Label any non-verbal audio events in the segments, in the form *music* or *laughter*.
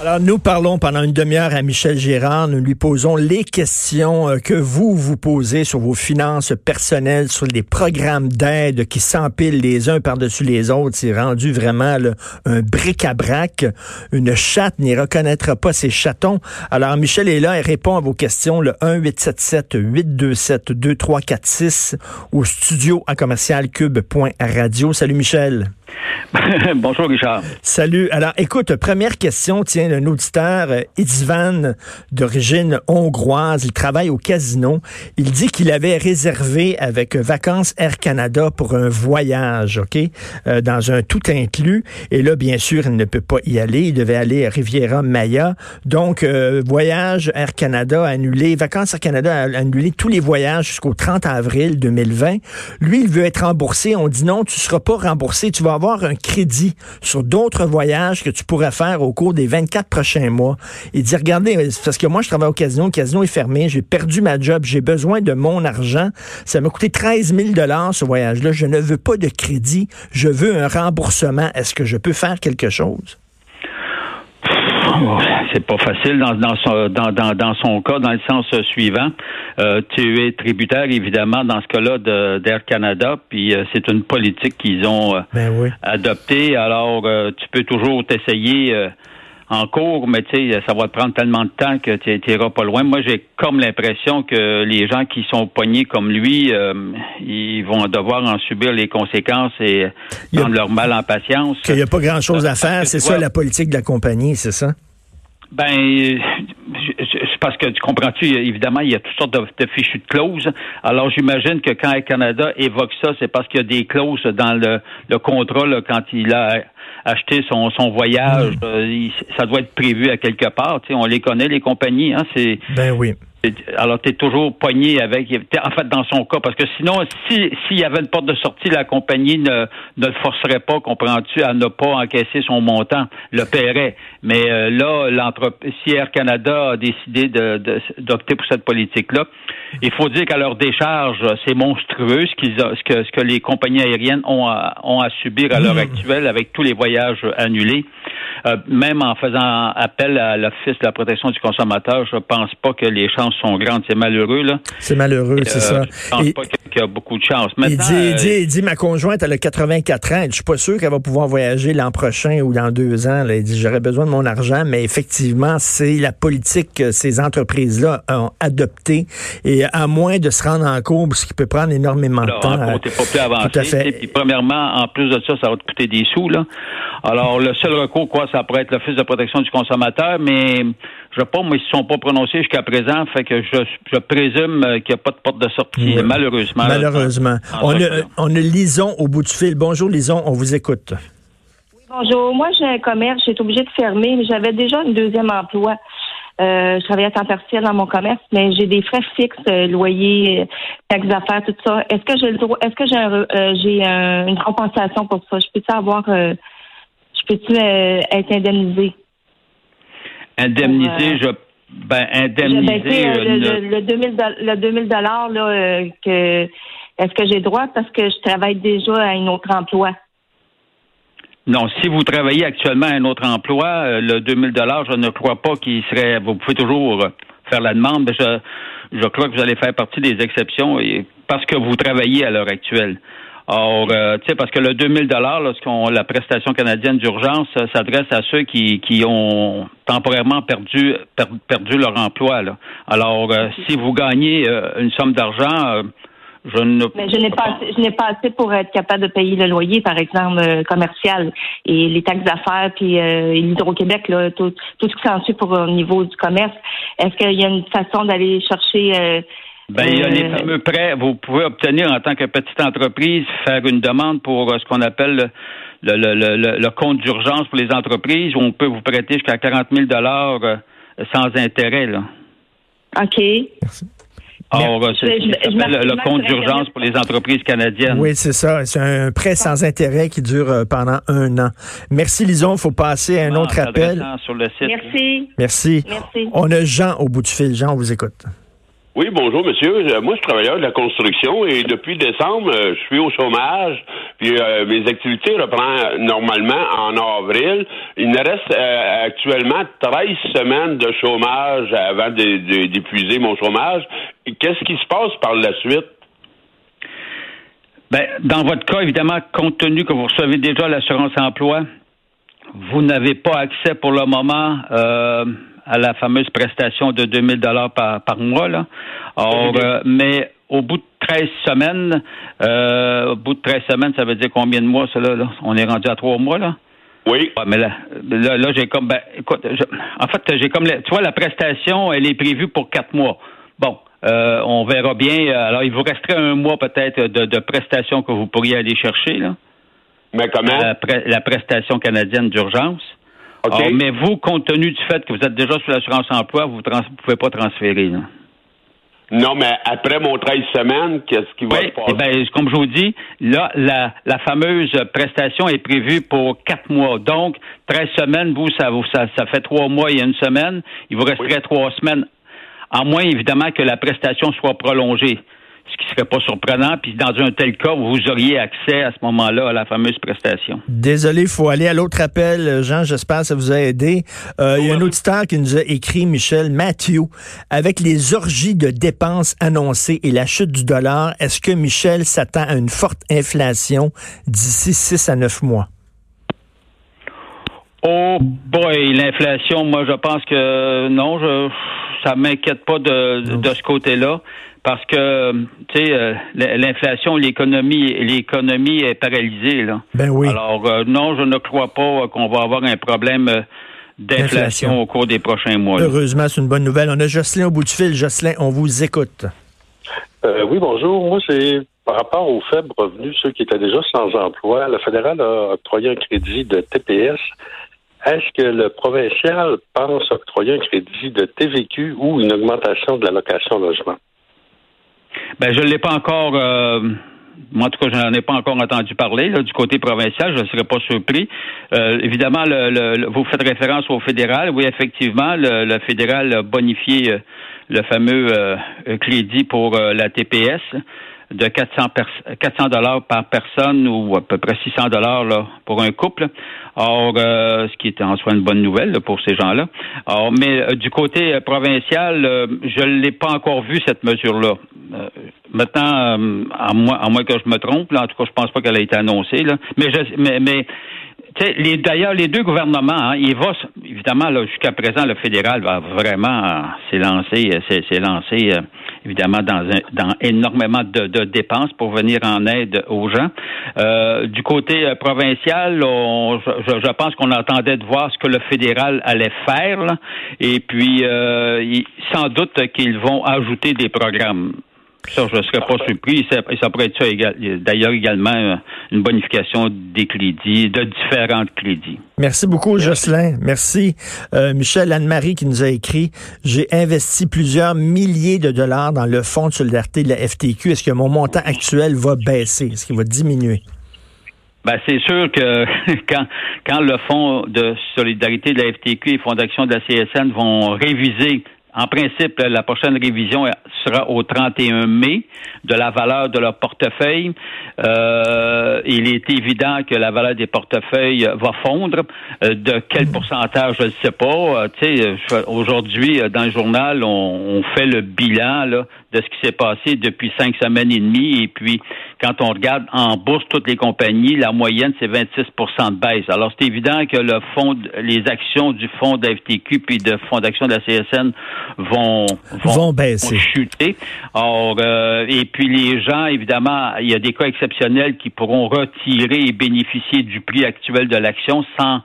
Alors, nous parlons pendant une demi-heure à Michel Gérard. Nous lui posons les questions euh, que vous vous posez sur vos finances personnelles, sur les programmes d'aide qui s'empilent les uns par-dessus les autres. C'est rendu vraiment un bric-à-brac. Une chatte n'y reconnaîtra pas ses chatons. Alors, Michel est là et répond à vos questions le 1-877-827-2346 au studio à commercial cube.radio. Salut Michel. *laughs* Bonjour Richard. Salut. Alors écoute, première question, tiens, d'un auditeur, euh, Itzvan, d'origine hongroise, il travaille au casino. Il dit qu'il avait réservé avec Vacances Air Canada pour un voyage, OK, euh, dans un tout inclus. Et là, bien sûr, il ne peut pas y aller. Il devait aller à Riviera Maya. Donc, euh, voyage Air Canada annulé. Vacances Air Canada annulé tous les voyages jusqu'au 30 avril 2020. Lui, il veut être remboursé. On dit non, tu seras pas remboursé. Tu vas avoir un crédit sur d'autres voyages que tu pourrais faire au cours des 24 prochains mois. Il dit, regardez, parce que moi, je travaille au casino, le casino est fermé, j'ai perdu ma job, j'ai besoin de mon argent. Ça m'a coûté 13 000 ce voyage-là. Je ne veux pas de crédit, je veux un remboursement. Est-ce que je peux faire quelque chose? C'est pas facile dans, dans, son, dans, dans, son cas, dans le sens suivant. Euh, tu es tributaire, évidemment, dans ce cas-là, d'Air Canada, puis euh, c'est une politique qu'ils ont euh, ben adoptée. Alors, tu peux toujours t'essayer en cours, mais tu sais, ça va te prendre tellement de temps que tu n'iras pas loin. Moi, j'ai comme l'impression que les gens qui sont poignés comme lui, ils vont devoir en subir les conséquences et prendre leur mal en patience. Il n'y a pas grand-chose à faire, c'est ça la politique de la compagnie, c'est ça? Ben, c'est parce que tu comprends-tu, évidemment, il y a toutes sortes de, fichus de clauses. Alors, j'imagine que quand Air Canada évoque ça, c'est parce qu'il y a des clauses dans le, le contrat quand il a acheté son, son voyage. Mm. Euh, ça doit être prévu à quelque part. Tu sais, on les connaît, les compagnies. Hein, c'est, ben oui. Alors, tu es toujours poigné avec. En fait, dans son cas, parce que sinon, s'il y avait une porte de sortie, la compagnie ne, ne le forcerait pas, comprends-tu, à ne pas encaisser son montant, le paierait. Mais euh, là, l'entreprise, si Air Canada a décidé d'opter pour cette politique-là, il faut dire qu'à leur décharge, c'est monstrueux ce, qu'ils ce, que, ce que les compagnies aériennes ont à, ont à subir à l'heure mmh. actuelle avec tous les voyages annulés. Euh, même en faisant appel à l'Office de la protection du consommateur, je pense pas que les chances sont grandes. C'est malheureux, là. C'est malheureux, c'est ça. Je pense pas qu'il y a beaucoup de chances. il, dit, euh, dit, ma conjointe, elle a 84 ans. Je suis pas sûr qu'elle va pouvoir voyager l'an prochain ou dans deux ans. Elle dit, j'aurais besoin de mon argent, mais effectivement, c'est la politique que ces entreprises-là ont adoptée. Et à moins de se rendre en courbe, ce qui peut prendre énormément de temps. Pas plus avancé. Tout à fait. premièrement, en plus de ça, ça va te coûter des sous, là. Alors, le seul recours, quoi, ça pourrait être l'Office de protection du consommateur, mais je sais pas, moi, ils ne sont pas prononcés jusqu'à présent, fait que je, présume qu'il n'y a pas de porte de sortie, malheureusement. Malheureusement. On a, on a Lison au bout du fil. Bonjour, Lison, on vous écoute. Bonjour, moi j'ai un commerce, j'ai été obligée de fermer, mais j'avais déjà un deuxième emploi. Euh, je travaillais à temps partiel dans mon commerce, mais j'ai des frais fixes, euh, loyer, taxes d'affaires, tout ça. Est-ce que j'ai le droit, est-ce que j'ai euh, j'ai une compensation pour ça? Je peux-tu avoir peux-tu euh, être indemnisé? Indemnisé, je ben indemnisé. Euh, le, le, 2000 le 2000 dollars là euh, que est-ce que j'ai droit? Parce que je travaille déjà à un autre emploi? Non, si vous travaillez actuellement à un autre emploi, le 2000 dollars, je ne crois pas qu'il serait. Vous pouvez toujours faire la demande, mais je, je crois que vous allez faire partie des exceptions et, parce que vous travaillez à l'heure actuelle. Or, euh, tu sais, parce que le 2000 dollars, lorsqu'on la prestation canadienne d'urgence s'adresse à ceux qui, qui ont temporairement perdu perdu leur emploi. Là. Alors, euh, si vous gagnez euh, une somme d'argent, je ne. Mais je n'ai pas, je n'ai pas assez pour être capable de payer le loyer, par exemple, commercial et les taxes d'affaires puis l'hydro-Québec, là, tout, tout ce qui s'ensuit pour au niveau du commerce. Est-ce qu'il y a une façon d'aller chercher ben, il y a les euh, fameux prêts. Vous pouvez obtenir en tant que petite entreprise, faire une demande pour euh, ce qu'on appelle le, le, le, le compte d'urgence pour les entreprises où on peut vous prêter jusqu'à 40 000 dollars euh, sans intérêt. Là. OK. Or, c'est m'appelle le compte d'urgence pour les entreprises canadiennes. Oui, c'est ça. C'est un prêt sans intérêt qui dure pendant un an. Merci, Lison. Il faut passer à un autre appel. s'adressant Sur le site. Merci. Merci. Merci. On a Jean au bout du fil. Jean, on vous écoute. Oui, bonjour, monsieur. Euh, Moi, je suis travailleur de la construction et depuis décembre, euh, je suis au chômage. Puis euh, mes activités reprennent normalement en avril. Il me reste actuellement 13 semaines de chômage avant d'épuiser mon chômage. Qu'est-ce qui se passe par la suite? Ben, dans votre cas, évidemment, compte tenu que vous recevez déjà l'assurance emploi, vous n'avez pas accès pour le moment euh, à la fameuse prestation de 2000 dollars par, par mois. Là. Or, euh, mais au bout de 13 semaines, euh, au bout de 13 semaines, ça veut dire combien de mois, ça, là? On est rendu à trois mois, là? Oui. Mais là, là, là, j'ai comme, ben, écoute, je- en fait, j'ai comme, la- tu vois, la prestation, elle est prévue pour quatre mois. Bon, euh, on verra bien. Alors, il vous resterait un mois peut-être de, de prestation que vous pourriez aller chercher, là. Mais comment? La prestation canadienne d'urgence. Alors, mais vous, compte tenu du fait que vous êtes déjà sur l'assurance emploi, vous ne pouvez pas transférer, là. Non, mais après mon 13 semaines, qu'est-ce qui va Oui, se passer? eh ben, comme je vous dis, là, la, la fameuse prestation est prévue pour quatre mois. Donc, 13 semaines, vous, ça, vous, ça, ça fait trois mois et une semaine. Il vous resterait trois semaines. À moins, évidemment, que la prestation soit prolongée. Ce qui serait pas surprenant. Puis, dans un tel cas, vous auriez accès à ce moment-là à la fameuse prestation. Désolé, il faut aller à l'autre appel. Jean, j'espère que ça vous a aidé. Euh, il y a un auditeur qui nous a écrit, Michel, Matthew, avec les orgies de dépenses annoncées et la chute du dollar, est-ce que Michel s'attend à une forte inflation d'ici 6 à 9 mois? Oh boy, l'inflation, moi je pense que non, je ça m'inquiète pas de, de ce côté-là. Parce que tu sais, euh, l'inflation, l'économie, l'économie est paralysée là. Ben oui. Alors euh, non, je ne crois pas euh, qu'on va avoir un problème euh, D'inflation. au cours des prochains mois. Heureusement, c'est une bonne nouvelle. On a Jocelyn au bout du fil. Jocelyn, on vous écoute. Euh, oui, bonjour. Moi, c'est par rapport aux faibles revenus, ceux qui étaient déjà sans emploi. Le fédéral a octroyé un crédit de TPS. Est-ce que le provincial pense octroyer un crédit de TVQ ou une augmentation de la location logement? Ben, je ne l'ai pas encore. euh, moi, en tout cas, je n'en ai pas encore entendu parler là, du côté provincial. Je ne serais pas surpris. Euh, évidemment, le, le- vous faites référence au fédéral. Oui, effectivement, le, le fédéral a bonifié euh, le fameux euh, crédit pour euh, la TPS de 400 pers- 400 dollars par personne ou à peu près 600 dollars pour un couple. Or, euh, ce qui est en soi une bonne nouvelle là, pour ces gens-là. Alors, mais euh, du côté euh, provincial, euh, je ne l'ai pas encore vu cette mesure-là. Maintenant, à moins, à moins que je me trompe, là, en tout cas, je pense pas qu'elle a été annoncée. Là. Mais, je, mais, mais les- d'ailleurs, les deux gouvernements, hein, il va, s- évidemment, jusqu'à présent, le fédéral va vraiment s'élancer, s'est s'est lancé, euh, évidemment, dans, un- dans énormément de, de dépenses pour venir en aide aux gens. Euh, du côté euh, provincial, on- je, je pense qu'on attendait de voir ce que le fédéral allait faire, là, et puis, euh, sans doute qu'ils vont ajouter des programmes. Ça, je ne serais pas surpris. Ça, ça pourrait être ça égal- d'ailleurs également euh, une bonification des crédits, de différents crédits. Merci beaucoup, Jocelyn. Merci. Euh, Michel Anne-Marie qui nous a écrit J'ai investi plusieurs milliers de dollars dans le fonds de solidarité de la FTQ. Est-ce que mon montant actuel va baisser? Est-ce qu'il va diminuer? Ben, c'est sûr que *laughs* quand, quand le Fonds de solidarité de la FTQ et le Fonds d'action de la CSN vont réviser, en principe, la prochaine révision sera au 31 mai de la valeur de leur portefeuille. Euh, il est évident que la valeur des portefeuilles va fondre. Euh, de quel pourcentage, je ne sais pas. Euh, tu sais, je- aujourd'hui, euh, dans le journal, on, on fait le bilan là, de ce qui s'est passé depuis cinq semaines et demie. Et puis, quand on regarde en bourse toutes les compagnies, la moyenne, c'est 26% de baisse. Alors, c'est évident que le fonds, les actions du fonds de la FTQ puis de fonds d'action de la CSN vont, Vont baisser. vont chuter. Or, euh, et puis les gens, évidemment, il y a des cas exceptionnels qui pourront retirer et bénéficier du prix actuel de l'action sans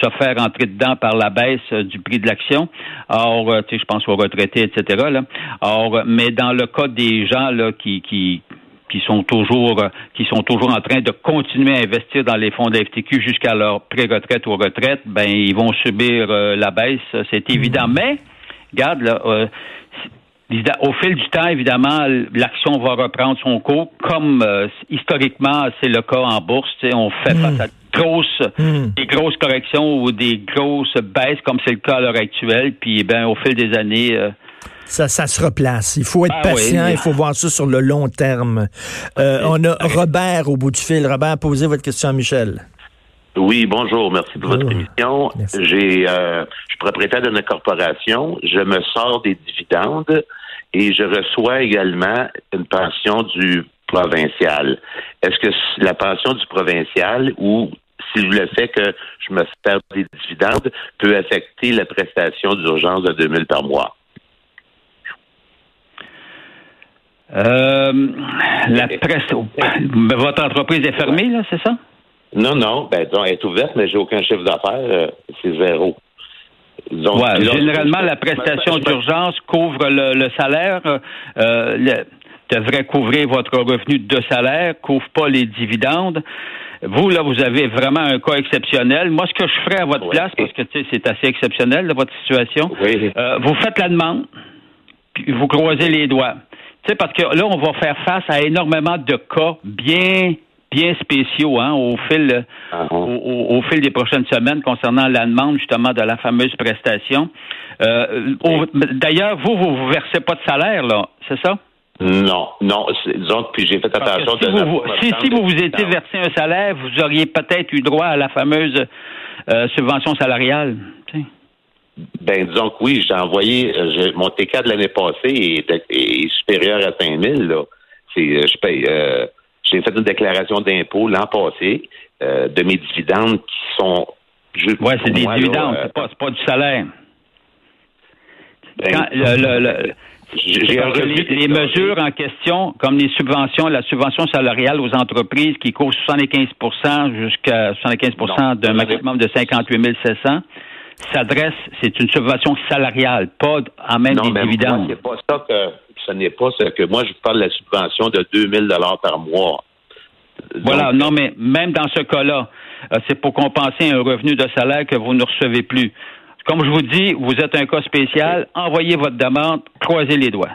se faire entrer dedans par la baisse euh, du prix de l'action. Or, euh, tu sais, je pense aux retraités, etc. Là. Or, mais dans le cas des gens là qui, qui qui sont toujours euh, qui sont toujours en train de continuer à investir dans les fonds de FTQ jusqu'à leur pré-retraite ou retraite, ben ils vont subir euh, la baisse, c'est évident. Mais regarde là, euh, au fil du temps, évidemment, l'action va reprendre son cours, comme historiquement c'est le cas en bourse. On fait face à grosses, des grosses corrections ou des grosses baisses, comme c'est le cas à l'heure actuelle. Puis, ben, au fil des années, ça, ça se replace. Il faut être ah patient, il faut voir ça sur le long terme. Euh, on a Robert au bout du fil. Robert, posez votre question à Michel. Oui, bonjour. Merci pour votre émission. J'ai, euh, je suis propriétaire d'une corporation. Je me sors des dividendes et je reçois également une pension du provincial. Est-ce que la pension du provincial ou si le fait que je me sers des dividendes peut affecter la prestation d'urgence de 2000 par mois? Euh, la presse. Votre entreprise est fermée, là, c'est ça? Non, non. Ben, elle est ouverte, mais j'ai aucun chiffre d'affaires. Euh, c'est zéro. généralement, la prestation d'urgence couvre le, salaire, euh, devrait couvrir votre revenu de salaire, couvre pas les dividendes. Vous, là, vous avez vraiment un cas exceptionnel. Moi, ce que je ferais à votre place, parce que c'est assez exceptionnel, de votre situation, euh, vous faites la demande, puis vous croisez les doigts parce que là, on va faire face à énormément de cas bien bien spéciaux hein, au fil uh-huh. au, fil des prochaines semaines concernant la demande justement de la fameuse prestation. Euh, d'ailleurs, vous, vous ne versez pas de salaire, là, c'est ça? Non, non. Disons puis j'ai fait attention. Si, vous, si, vous vous étiez versé un salaire, vous auriez peut-être eu droit à la fameuse euh, subvention salariale. Ben, disons que oui, j'ai envoyé, euh, mon TK de l'année passée est, supérieur à 5 000, là. C'est, euh, je paye, euh, j'ai fait une déclaration d'impôt l'an passé de mes dividendes qui sont juste. Ouais, c'est des dividendes, c'est pas, pas, du salaire. Ben, les, mesures en question, comme les subventions, la subvention salariale aux entreprises qui coûtent 75% jusqu'à 75% d'un maximum de 58 700, s'adresse, c'est une subvention salariale, pas en même des dividendes. c'est pas ça que ce n'est pas ce que moi je parle de la subvention de 2000 dollars par mois. voilà, non mais même dans ce cas-là, euh, c'est pour compenser un revenu de salaire que vous ne recevez plus. Comme je vous dis, vous êtes un cas spécial, envoyez votre demande, croisez les doigts.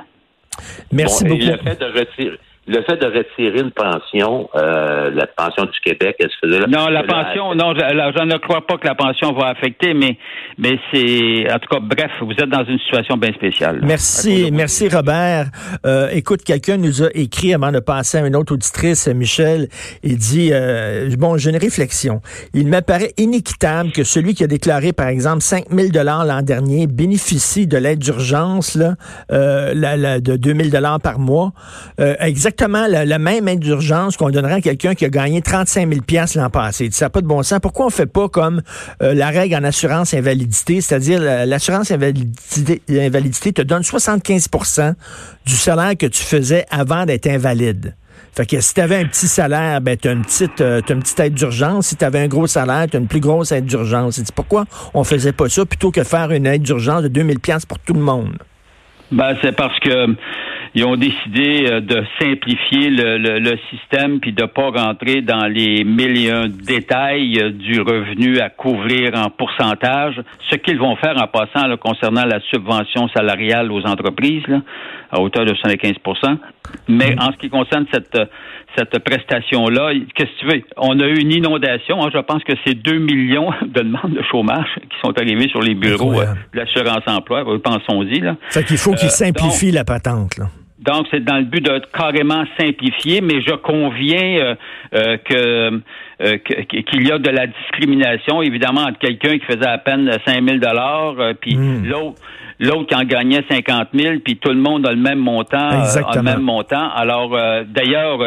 Merci beaucoup. le fait de retirer le fait de retirer une pension, euh, la pension du Québec, elle se faisait là. Non, la pension, non, je, ne crois pas que la pension va affecter, mais, mais c'est, en tout cas, bref, vous êtes dans une situation bien spéciale. Merci, merci Robert. Euh, écoute, quelqu'un nous a écrit avant de passer à une autre auditrice, Michel, il dit, euh, bon, j'ai une réflexion. Il m'apparaît inéquitable que celui qui a déclaré, par exemple, 5 000 dollars l'an dernier bénéficie de l'aide d'urgence, là, euh, la, la, de 2 000 dollars par mois, exactement exactement la, même aide d'urgence qu'on donnerait à quelqu'un qui a gagné 35 000 l'an passé. Ça n'a pas de bon sens. Pourquoi on fait pas comme euh, la règle en assurance invalidité, c'est-à-dire l'assurance invalidité, te donne 75% du salaire que tu faisais avant d'être invalide. Fait que si tu avais un petit salaire, ben tu as une petite euh, une petite aide d'urgence. Si tu avais un gros salaire, tu as une plus grosse aide d'urgence. pourquoi on faisait pas ça plutôt que faire une aide d'urgence de 2000 pièces pour tout le monde? Ben c'est parce que ils ont décidé euh, de simplifier le, le, système puis de pas rentrer dans les mille et un détails euh, du revenu à couvrir en pourcentage. Ce qu'ils vont faire en passant concernant la subvention salariale aux entreprises là, à hauteur de 75% Mais en ce qui concerne cette cette prestation-là, qu'est-ce que tu veux? On a eu une inondation. Hein, je pense que c'est 2 millions *laughs* de demandes de chômage qui sont arrivées sur les bureaux euh, de l'assurance emploi. Pensons-y. Là. Fait qu'il faut qu'ils simplifient la patente. Là. Donc, c'est dans le but de carrément simplifier, mais je conviens euh, euh, euh, que qu'il y a de la discrimination, évidemment, entre quelqu'un qui faisait à peine 5 000 dollars, puis hmm. l'autre l'autre qui en gagnait 50 000, puis tout le monde a le même montant, a le même montant. Alors, d'ailleurs,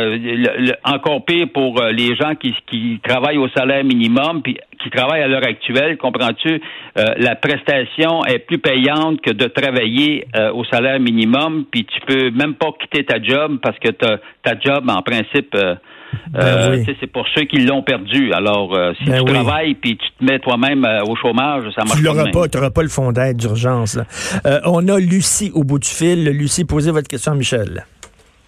encore pire pour les gens qui, qui travaillent au salaire minimum, puis qui travaillent à l'heure actuelle, comprends-tu, la prestation est plus payante que de travailler au salaire minimum, puis tu peux même pas quitter ta job parce que ta job, en principe, euh, ben euh, c'est pour ceux qui l'ont perdu. Alors, euh, si ben tu travailles puis tu te mets toi-même au chômage, ça marche tu pas. Tu n'auras pas le fonds d'aide d'urgence. on a Lucie au bout du fil. Lucie, posez votre question à Michel.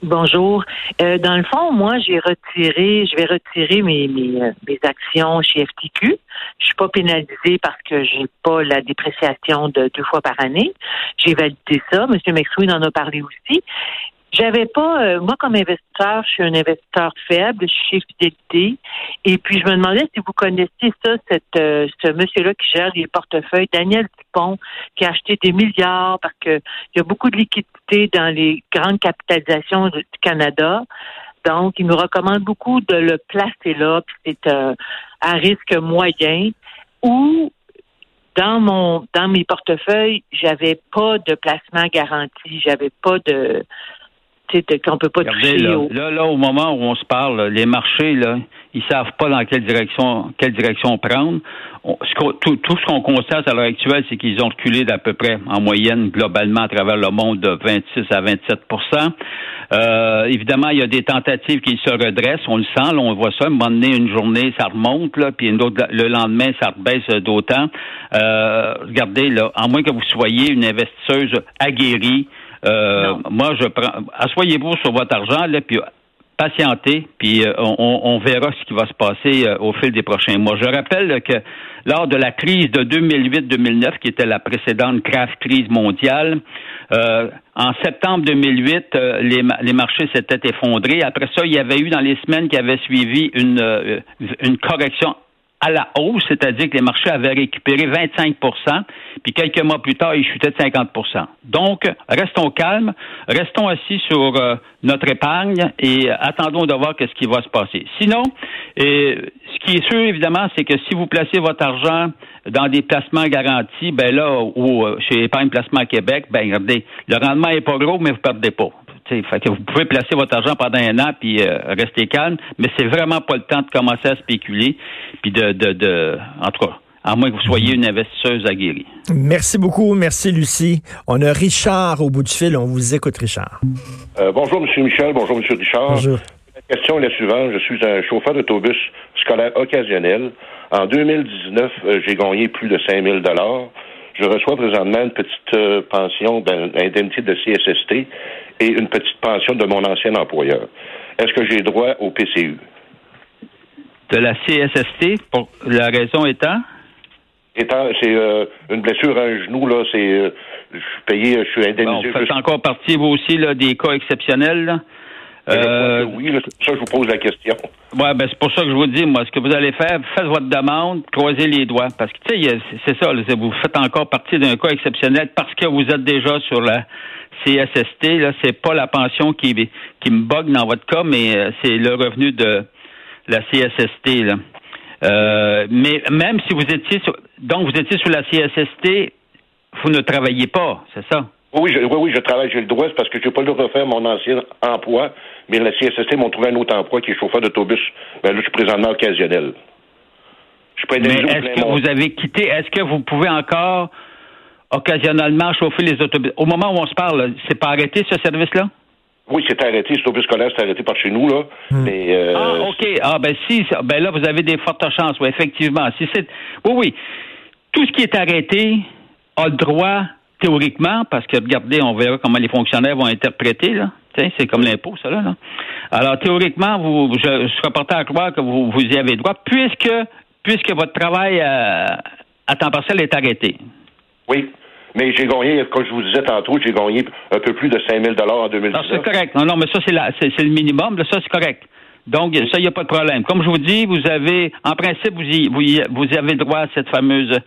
Bonjour. Euh, dans le fond, moi, j'ai retiré, je vais retirer mes, mes, euh, mes actions chez FTQ. Je suis pas pénalisée parce que j'ai pas la dépréciation de deux fois par année. J'ai validé ça. Monsieur McSween en a parlé aussi. J'avais pas, euh, moi comme investisseur, je suis un investisseur faible, je suis Fidélité. Et puis je me demandais si vous connaissiez ça, cette, euh, ce monsieur-là qui gère les portefeuilles, Daniel Dupont, qui a acheté des milliards parce qu'il y a beaucoup de liquidités dans les grandes capitalisations du Canada. Donc, il nous recommande beaucoup de le placer là, puis c'est euh, à risque moyen. Ou dans mon dans mes portefeuilles, j'avais pas de placement garanti, j'avais pas de qu'on peut pas toucher. Là, là, au moment où on se parle, les marchés, là, ils savent pas dans quelle direction, quelle direction prendre. tout, tout, ce qu'on constate à l'heure actuelle, c'est qu'ils ont reculé d'à peu près, en moyenne, globalement, à travers le monde, de 26 à 27% euh, Évidemment, il y a des tentatives qui se redressent. On le sent, là, on voit ça. À un moment donné, une journée, ça remonte, là, puis le lendemain, ça rebaisse d'autant. Euh, regardez, là, à moins que vous soyez une investisseuse aguerrie, euh, moi, je prends. Assoyez-vous sur votre argent, là, puis patientez, puis euh, on, verra ce qui va se passer euh, au fil des prochains mois. Je rappelle que lors de la crise de 2008-2009, qui était la précédente grave crise mondiale, en septembre 2008, les, les, marchés s'étaient effondrés. Après ça, il y avait eu dans les semaines qui avaient suivi une, une correction à la hausse, c'est-à-dire que les marchés avaient récupéré 25% puis quelques mois plus tard, ils chutaient de 50% Donc, restons calmes, restons assis sur euh, notre épargne et attendons de voir ce qui va se passer. Sinon, ce qui est sûr, évidemment, c'est que si vous placez votre argent dans des placements garantis, ben là, ou euh, chez Épargne Placement Québec, ben regardez, le rendement est pas gros, mais vous perdez pas. Fait que vous pouvez placer votre argent pendant un an puis euh, rester calme, mais c'est vraiment pas le temps de commencer à spéculer puis de, de, de en tout cas, à moins que vous soyez une investisseuse aguerrie. Merci beaucoup, merci Lucie. On a Richard au bout du fil, on vous écoute Richard. Euh, bonjour Monsieur Michel, bonjour Monsieur Richard. Bonjour. La question est la suivante, je suis un chauffeur d'autobus scolaire occasionnel. En 2019, euh, j'ai gagné plus de 5000 dollars. Je reçois présentement une petite pension d'indemnité de CSST et une petite pension de mon ancien employeur. Est-ce que j'ai droit au PCU? De la CSST, pour la raison étant? Étant, c'est euh, une blessure à un genou, là, c'est, euh, je suis payé, je suis indemnisé. vous faites encore partie, vous aussi, là, des cas exceptionnels, euh, oui, ça, je vous pose la question. Oui, ben, c'est pour ça que je vous dis, moi, ce que vous allez faire, faites votre demande, croisez les doigts. Parce que, tu sais, c'est ça, vous faites encore partie d'un cas exceptionnel parce que vous êtes déjà sur la CSST. Là, c'est pas la pension qui, qui me bug dans votre cas, mais euh, c'est le revenu de la CSST. Là. Euh, mais même si vous étiez sur, donc vous étiez sur la CSST, vous ne travaillez pas, c'est ça? Oui, je, oui, oui, je travaille, j'ai le droit, parce que je n'ai pas le droit de refaire mon ancien emploi, mais la CSST m'a trouvé un autre emploi qui est chauffeur d'autobus. Ben là, je suis présentement occasionnel. Je suis pas mais est-ce que vous avez quitté, est-ce que vous pouvez encore occasionnellement chauffer les autobus? Au moment où on se parle, c'est pas arrêté ce service-là? Oui, c'est arrêté. L'autobus scolaire, c'est arrêté par chez nous, là. Hmm. Mais, euh, ah, OK. Ah, ben si, ben là, vous avez des fortes chances, oui, effectivement. Si c'est, oui, oui. Tout ce qui est arrêté a le droit théoriquement, parce que regardez, on verra comment les fonctionnaires vont interpréter, là. C'est comme l'impôt, ça, là, Alors, théoriquement, vous, je, suis porté à croire que vous, vous y avez droit, puisque, puisque votre travail à, euh, à temps partiel est arrêté. Oui. Mais j'ai gagné, comme je vous disais tantôt, j'ai gagné un peu plus de 5 000 en 2019. Non, c'est correct. Non, non, mais ça, c'est, le minimum. Là, ça, c'est correct. Donc, ça, il n'y a pas de problème. Comme je vous dis, vous avez, en principe, vous, y, vous, y, vous avez droit à cette fameuse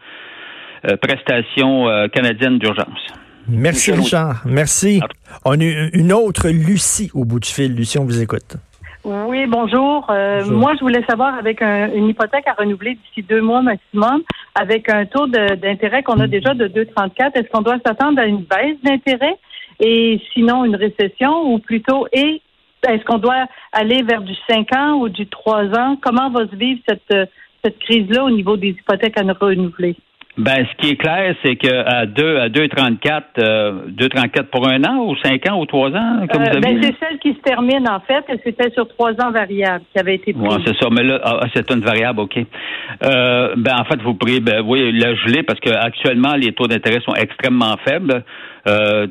euh, prestation euh, canadienne d'urgence. Merci, Richard. Merci. On a une autre Lucie au bout du fil. Lucie, on vous écoute. Oui, bonjour. Euh, moi, je voulais savoir, avec une hypothèque à renouveler d'ici deux mois maximum, avec un taux d'intérêt qu'on a déjà de 2,34, est-ce qu'on doit s'attendre à une baisse d'intérêt et sinon une récession ou plutôt, et est-ce qu'on doit aller vers du 5 ans ou du 3 ans? Comment va se vivre cette, cette crise-là au niveau des hypothèques à renouveler? Ben, ce qui est clair, c'est qu'à 2 à 2,34, euh, 2,34 pour un an ou 5 ans ou 3 ans, comme vous euh, avez ben, C'est celle qui se termine, en fait, et c'était sur 3 ans variables qui avait été prise. Oui, c'est ça, mais là, ah, c'est une variable, OK. Euh, ben, en fait, vous pourriez, ben, oui, la geler parce qu'actuellement, les taux d'intérêt sont extrêmement faibles. Euh,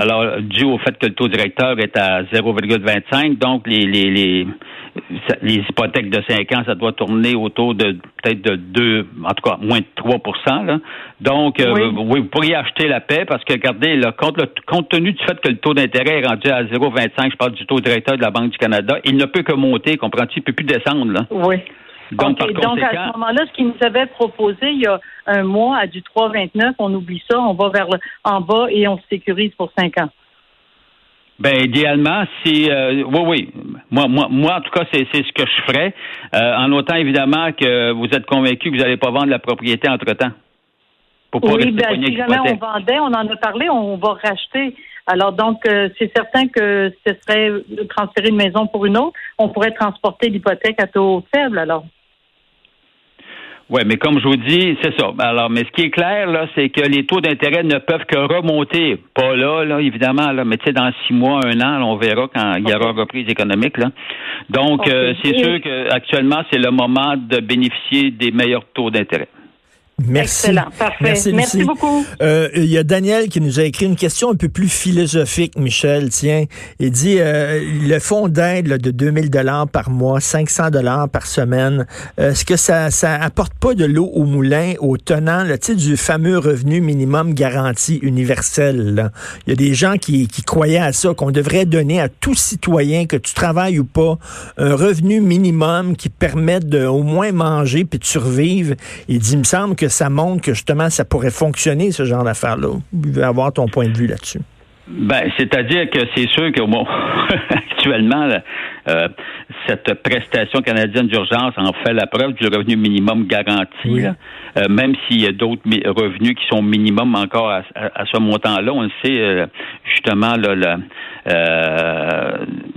alors, dû au fait que le taux directeur est à 0,25, donc les, les, les, les hypothèques de 5 ans, ça doit tourner autour de peut-être de 2, en tout cas moins de 3 là. Donc, oui. vous pourriez acheter la paix parce que, regardez, là, compte, compte tenu du fait que le taux d'intérêt est rendu à 0,25, je parle du taux directeur de la Banque du Canada, il ne peut que monter, comprends-tu? Il ne peut plus descendre, là. Oui. Donc, par donc à ce moment-là, ce qu'ils nous avait proposé il y a un mois à du 3,29, on oublie ça, on va vers le, en bas et on se sécurise pour 5 ans. Ben idéalement, si euh, oui, oui. Moi, moi, moi, en tout cas, c'est, c'est ce que je ferais. Euh, en autant évidemment que vous êtes convaincu que vous n'allez pas vendre la propriété entre temps. Pour pas oui, ben, si jamais on vendait, on en a parlé, on va racheter. Alors donc, euh, c'est certain que ce serait transférer une maison pour une autre. On pourrait transporter l'hypothèque à taux faible alors. Oui, mais comme je vous dis, c'est ça. Alors, mais ce qui est clair, là, c'est que les taux d'intérêt ne peuvent que remonter. Pas là, là, évidemment, là, mais tu sais, dans six mois, un an, on verra quand il y aura reprise économique. Là. Donc, euh, c'est sûr qu'actuellement, c'est le moment de bénéficier des meilleurs taux d'intérêt. Merci. Excellent, parfait. Merci, beaucoup. Euh, il y a Daniel qui nous a écrit une question un peu plus philosophique, Michel. Tiens, il dit euh, le fonds d'aide de 2000 dollars par mois, 500 dollars par semaine, est-ce que ça ça apporte pas de l'eau au moulin au tenant là, du fameux revenu minimum garanti universel? Il y a des gens qui, qui croyaient à ça qu'on devrait donner à tout citoyen que tu travailles ou pas un revenu minimum qui permette de au moins manger puis de survivre. Il dit il me semble que ça montre que justement ça pourrait fonctionner, ce genre d'affaires-là. Vous veux avoir ton point de vue là-dessus. Ben, c'est-à-dire que c'est sûr que bon, *laughs* actuellement, euh, cette prestation canadienne d'urgence en fait la preuve du revenu minimum garanti. Euh, même s'il y a d'autres revenus qui sont minimum encore à, ce montant-là, on le sait euh, justement là, le,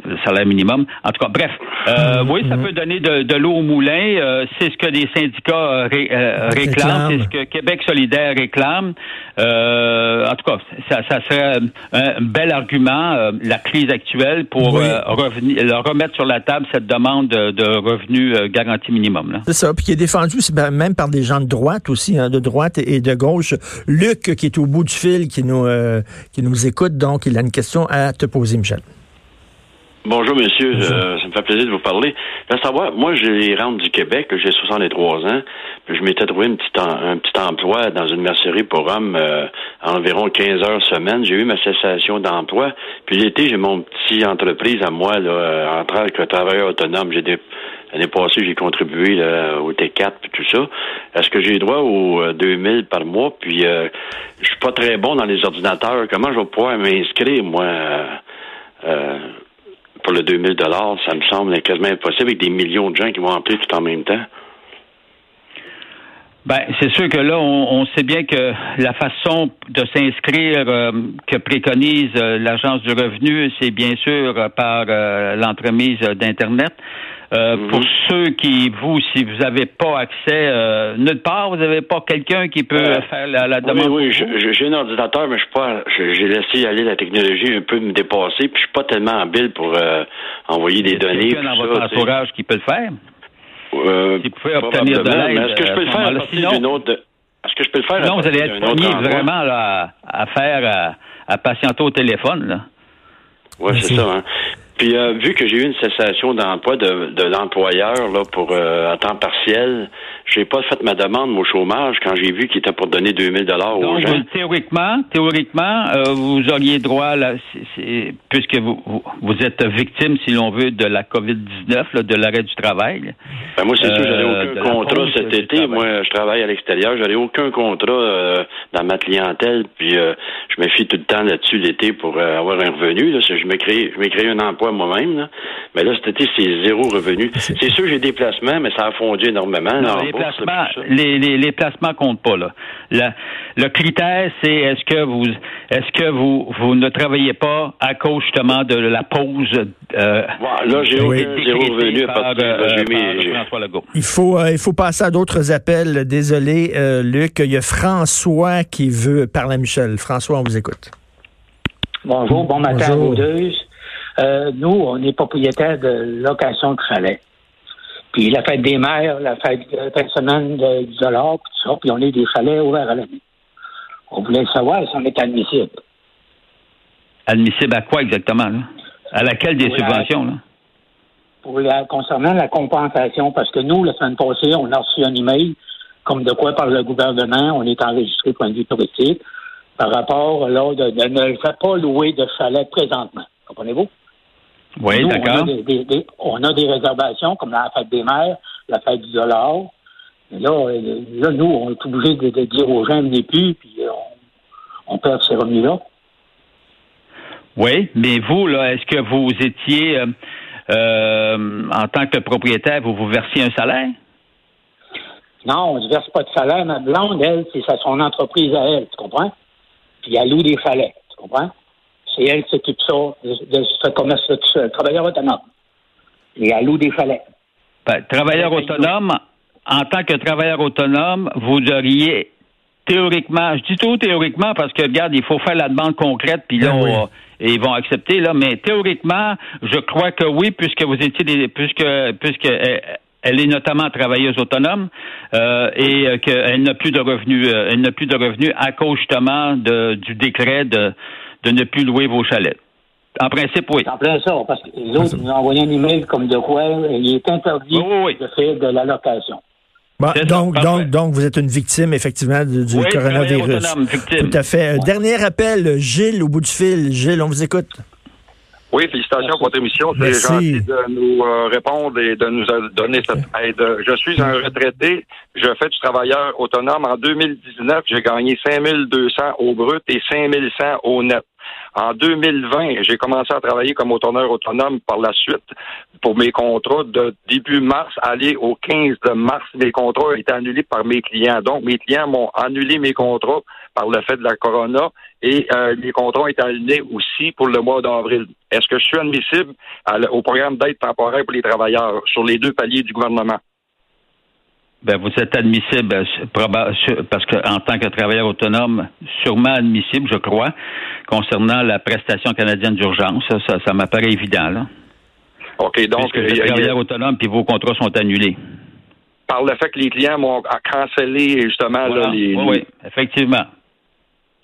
le, salaire minimum. En tout cas, bref, mm-hmm. oui, ça peut donner de, l'eau au moulin. c'est ce que les syndicats réclament, c'est ce que Québec solidaire réclame. en tout cas, ça, ça serait un bel argument, la crise actuelle, pour revenir, remettre sur la table cette demande de, revenus euh, garanti minimum. C'est ça, puis qui est défendu même par des gens de droite aussi, hein, de droite et de gauche. Luc, qui est au bout du fil, qui nous, euh, qui nous écoute, donc il a une question à te poser, Michel. Bonjour, monsieur. Euh, ça me fait plaisir de vous parler. Savoir, moi, j'ai les rentes du Québec, j'ai 63 ans. Puis je m'étais trouvé une petite un petit emploi dans une mercerie pour hommes euh, environ 15 heures semaine. J'ai eu ma cessation d'emploi. Puis l'été, j'ai mon petit entreprise à moi, là, euh, en tant que travailleur autonome. J'ai des L'année passée, j'ai contribué au T4 puis tout ça. Est-ce que j'ai droit aux 2000 par mois? Puis je suis pas très bon dans les ordinateurs. Comment je vais pouvoir m'inscrire, moi? Pour le 2000 dollars, ça me semble quasiment impossible avec des millions de gens qui vont appeler tout en même temps. Ben, c'est sûr que là, on, sait bien que la façon de s'inscrire euh, que préconise euh, l'Agence du revenu, c'est bien sûr euh, par l'entremise d'Internet. Mhm. Pour ceux qui, vous, si vous n'avez pas accès nulle part, vous n'avez pas quelqu'un qui peut faire la, demande. Oui, oui, j'ai un ordinateur, mais je suis pas. J'ai laissé aller la technologie un peu me dépasser, puis je suis pas tellement habile pour envoyer des données. Quelqu'un dans votre entourage qui peut le faire? Euh, vous pouvez obtenir de l'aide. Est-ce que je peux le faire sinon, autre... Est-ce que je peux le faire? Non, vous allez être pogné vraiment là, à faire, à, patienter au téléphone. Là. Oui, c'est ça. Hein. Puis euh, vu que j'ai eu une cessation d'emploi de, de l'employeur là pour euh, à temps partiel, j'ai pas fait ma demande au chômage quand j'ai vu qu'il était pour donner 2000 dollars aux gens. Théoriquement, théoriquement, euh, vous auriez droit, là, puisque vous, vous, êtes victime, si l'on veut, de la COVID-19, de l'arrêt du travail. Ben moi, c'est sûr, j'avais aucun contrat cet été. Moi, je travaille à l'extérieur. J'avais aucun contrat dans ma clientèle. Puis je me fie tout le temps là-dessus l'été pour avoir un revenu. Là. Je me crée, je me crée un emploi moi-même. Mais là, cet été, c'est zéro revenu. C'est sûr, j'ai des placements, mais ça a fondu énormément. Non, les, placements, les, les, placements comptent pas. Là. le critère, c'est est-ce que vous est-ce que vous, vous ne travaillez pas à cause justement de la pause euh, là, j'ai zéro revenu à partir de euh, François Legault. Il faut, euh, il faut passer à d'autres appels. Désolé, euh, Luc. Il y a François qui veut parler à Michel. François, on vous écoute. Bonjour, bon matin à vous deux. Euh, nous, on est propriétaire de location de chalet. Puis la fête des mères, la fête, de semaine de, du dollar, puis tout ça, puis on est des chalets ouverts à l'année. On voulait savoir si on est admissible. Admissible à quoi exactement, là? À laquelle des subventions, là? Pour concernant la compensation, parce que nous, la semaine passée, on a reçu un email comme de quoi par le gouvernement, on est enregistré point de vue touristique, par rapport là, de, ne faire pas louer de chalet présentement. Comprenez-vous? Oui, d'accord. On, a des réservations comme la fête des mères, la fête du dollar. Mais là, là nous, on est obligé de, dire aux gens, venez plus, puis on, perd ces revenus-là. Oui, mais vous, là, est-ce que vous étiez, euh, euh, en tant que propriétaire, vous vous versiez un salaire? Non, on ne verse pas de salaire. Ma blonde, elle, c'est son entreprise à elle, tu comprends? Puis elle loue des chalets, tu comprends? C'est elle qui s'occupe ça, de, ce commerce tout seul. Travailleur autonome. Et elle loue des chalets. Ben, travailleur autonome, en tant que travailleur autonome, vous auriez théoriquement, je dis tout théoriquement parce que regarde, il faut faire la demande concrète, puis là, ben ils vont accepter là. Mais théoriquement, je crois que oui, puisque vous étiez des, puisque puisque euh, elle est notamment travailleuse autonome euh, et euh, qu'elle n'a plus de revenus. Euh, elle n'a plus de revenus à cause justement de, du décret de, de ne plus louer vos chalets. En principe, oui. En plein ça, parce que les autres nous ont envoyé un email comme de quoi il est interdit de faire de l'allocation. donc, donc, donc, vous êtes une victime, effectivement, du, du coronavirus. Autonome, victime. Tout à fait. Dernier appel, Gilles, au bout du fil. Gilles, on vous écoute. Oui, félicitations pour votre émission. C'est gentil de nous euh, répondre et de nous donner cette aide. Je suis un retraité. Je fais du travailleur autonome. En 2019, j'ai gagné 5200 au brut et 5100 au net. En 2020, j'ai commencé à travailler comme autonome par la suite pour mes contrats de début mars aller au 15 de mars. Mes contrats ont été annulés par mes clients. Donc, mes clients m'ont annulé mes contrats par le fait de la corona et euh, les contrats ont été annulés aussi pour le mois d'avril. Est-ce que je suis admissible au programme d'aide temporaire pour les travailleurs sur les deux paliers du gouvernement? Ben, vous êtes admissible euh, parce que en tant que travailleur autonome, sûrement admissible, je crois, concernant la prestation canadienne d'urgence. Ça, ça, m'apparaît évident, là. OK, donc. Vous êtes travailleur autonome puis vos contrats sont annulés. Par le fait que les clients m'ont cancellé, justement, là, les. Oui, oui, effectivement.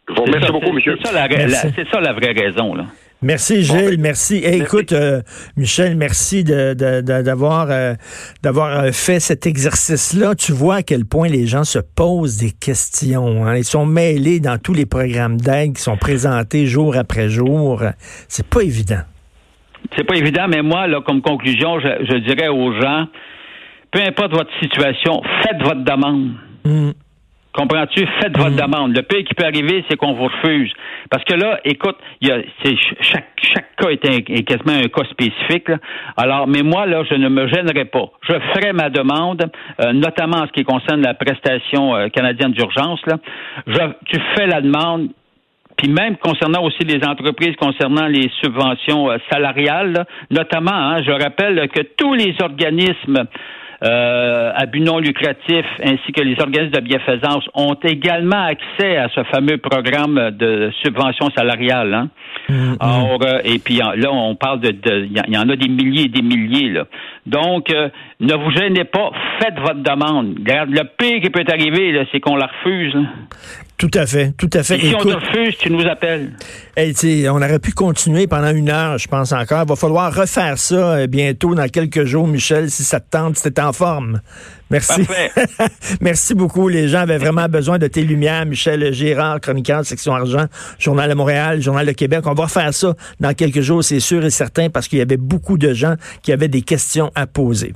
Je vous remercie beaucoup, monsieur. C'est ça, la vraie raison, là. Merci Gilles, ben, merci. écoute, euh, Michel, merci d'avoir euh, d'avoir euh, fait cet exercice-là. Tu vois à quel point les gens se posent des questions. Hein. Ils sont mêlés dans tous les programmes d'aide qui sont présentés jour après jour. C'est pas évident. C'est pas évident, mais moi, là, comme conclusion, je, dirais aux gens, peu importe votre situation, faites votre demande. Mmh. Comprends-tu? Faites votre mm. demande. Le pire qui peut arriver, c'est qu'on vous refuse. Parce que là, écoute, y a, chaque, chaque cas est, quasiment un cas spécifique. Alors, mais moi, là, je ne me gênerai pas. Je ferai ma demande, euh, notamment en ce qui concerne la prestation euh, canadienne d'urgence. Là. Je, tu fais la demande, puis même concernant aussi les entreprises, concernant les subventions euh, salariales, notamment, hein, je rappelle que tous les organismes euh, à but non lucratif ainsi que les organismes de bienfaisance ont également accès à ce fameux programme de subvention salariale. Hein? Mm-hmm. Or, euh, et puis là, on parle de, il y, en a des milliers et des milliers là. Donc, euh, ne vous gênez pas, faites votre demande. le pire qui peut arriver, c'est qu'on la refuse. Tout à fait, tout à fait. Et si on te refuse, tu nous appelles. Hey, on aurait pu continuer pendant une heure, je pense encore. Il va falloir refaire ça euh, bientôt, dans quelques jours, Michel, si ça te tente, si t'es en forme. Merci. *laughs* Merci beaucoup. Les gens avaient vraiment besoin de tes lumières. Michel Girard, chroniqueur de Section Argent, Journal de Montréal, Journal de Québec. On va refaire ça dans quelques jours, c'est sûr et certain, parce qu'il y avait beaucoup de gens qui avaient des questions à poser.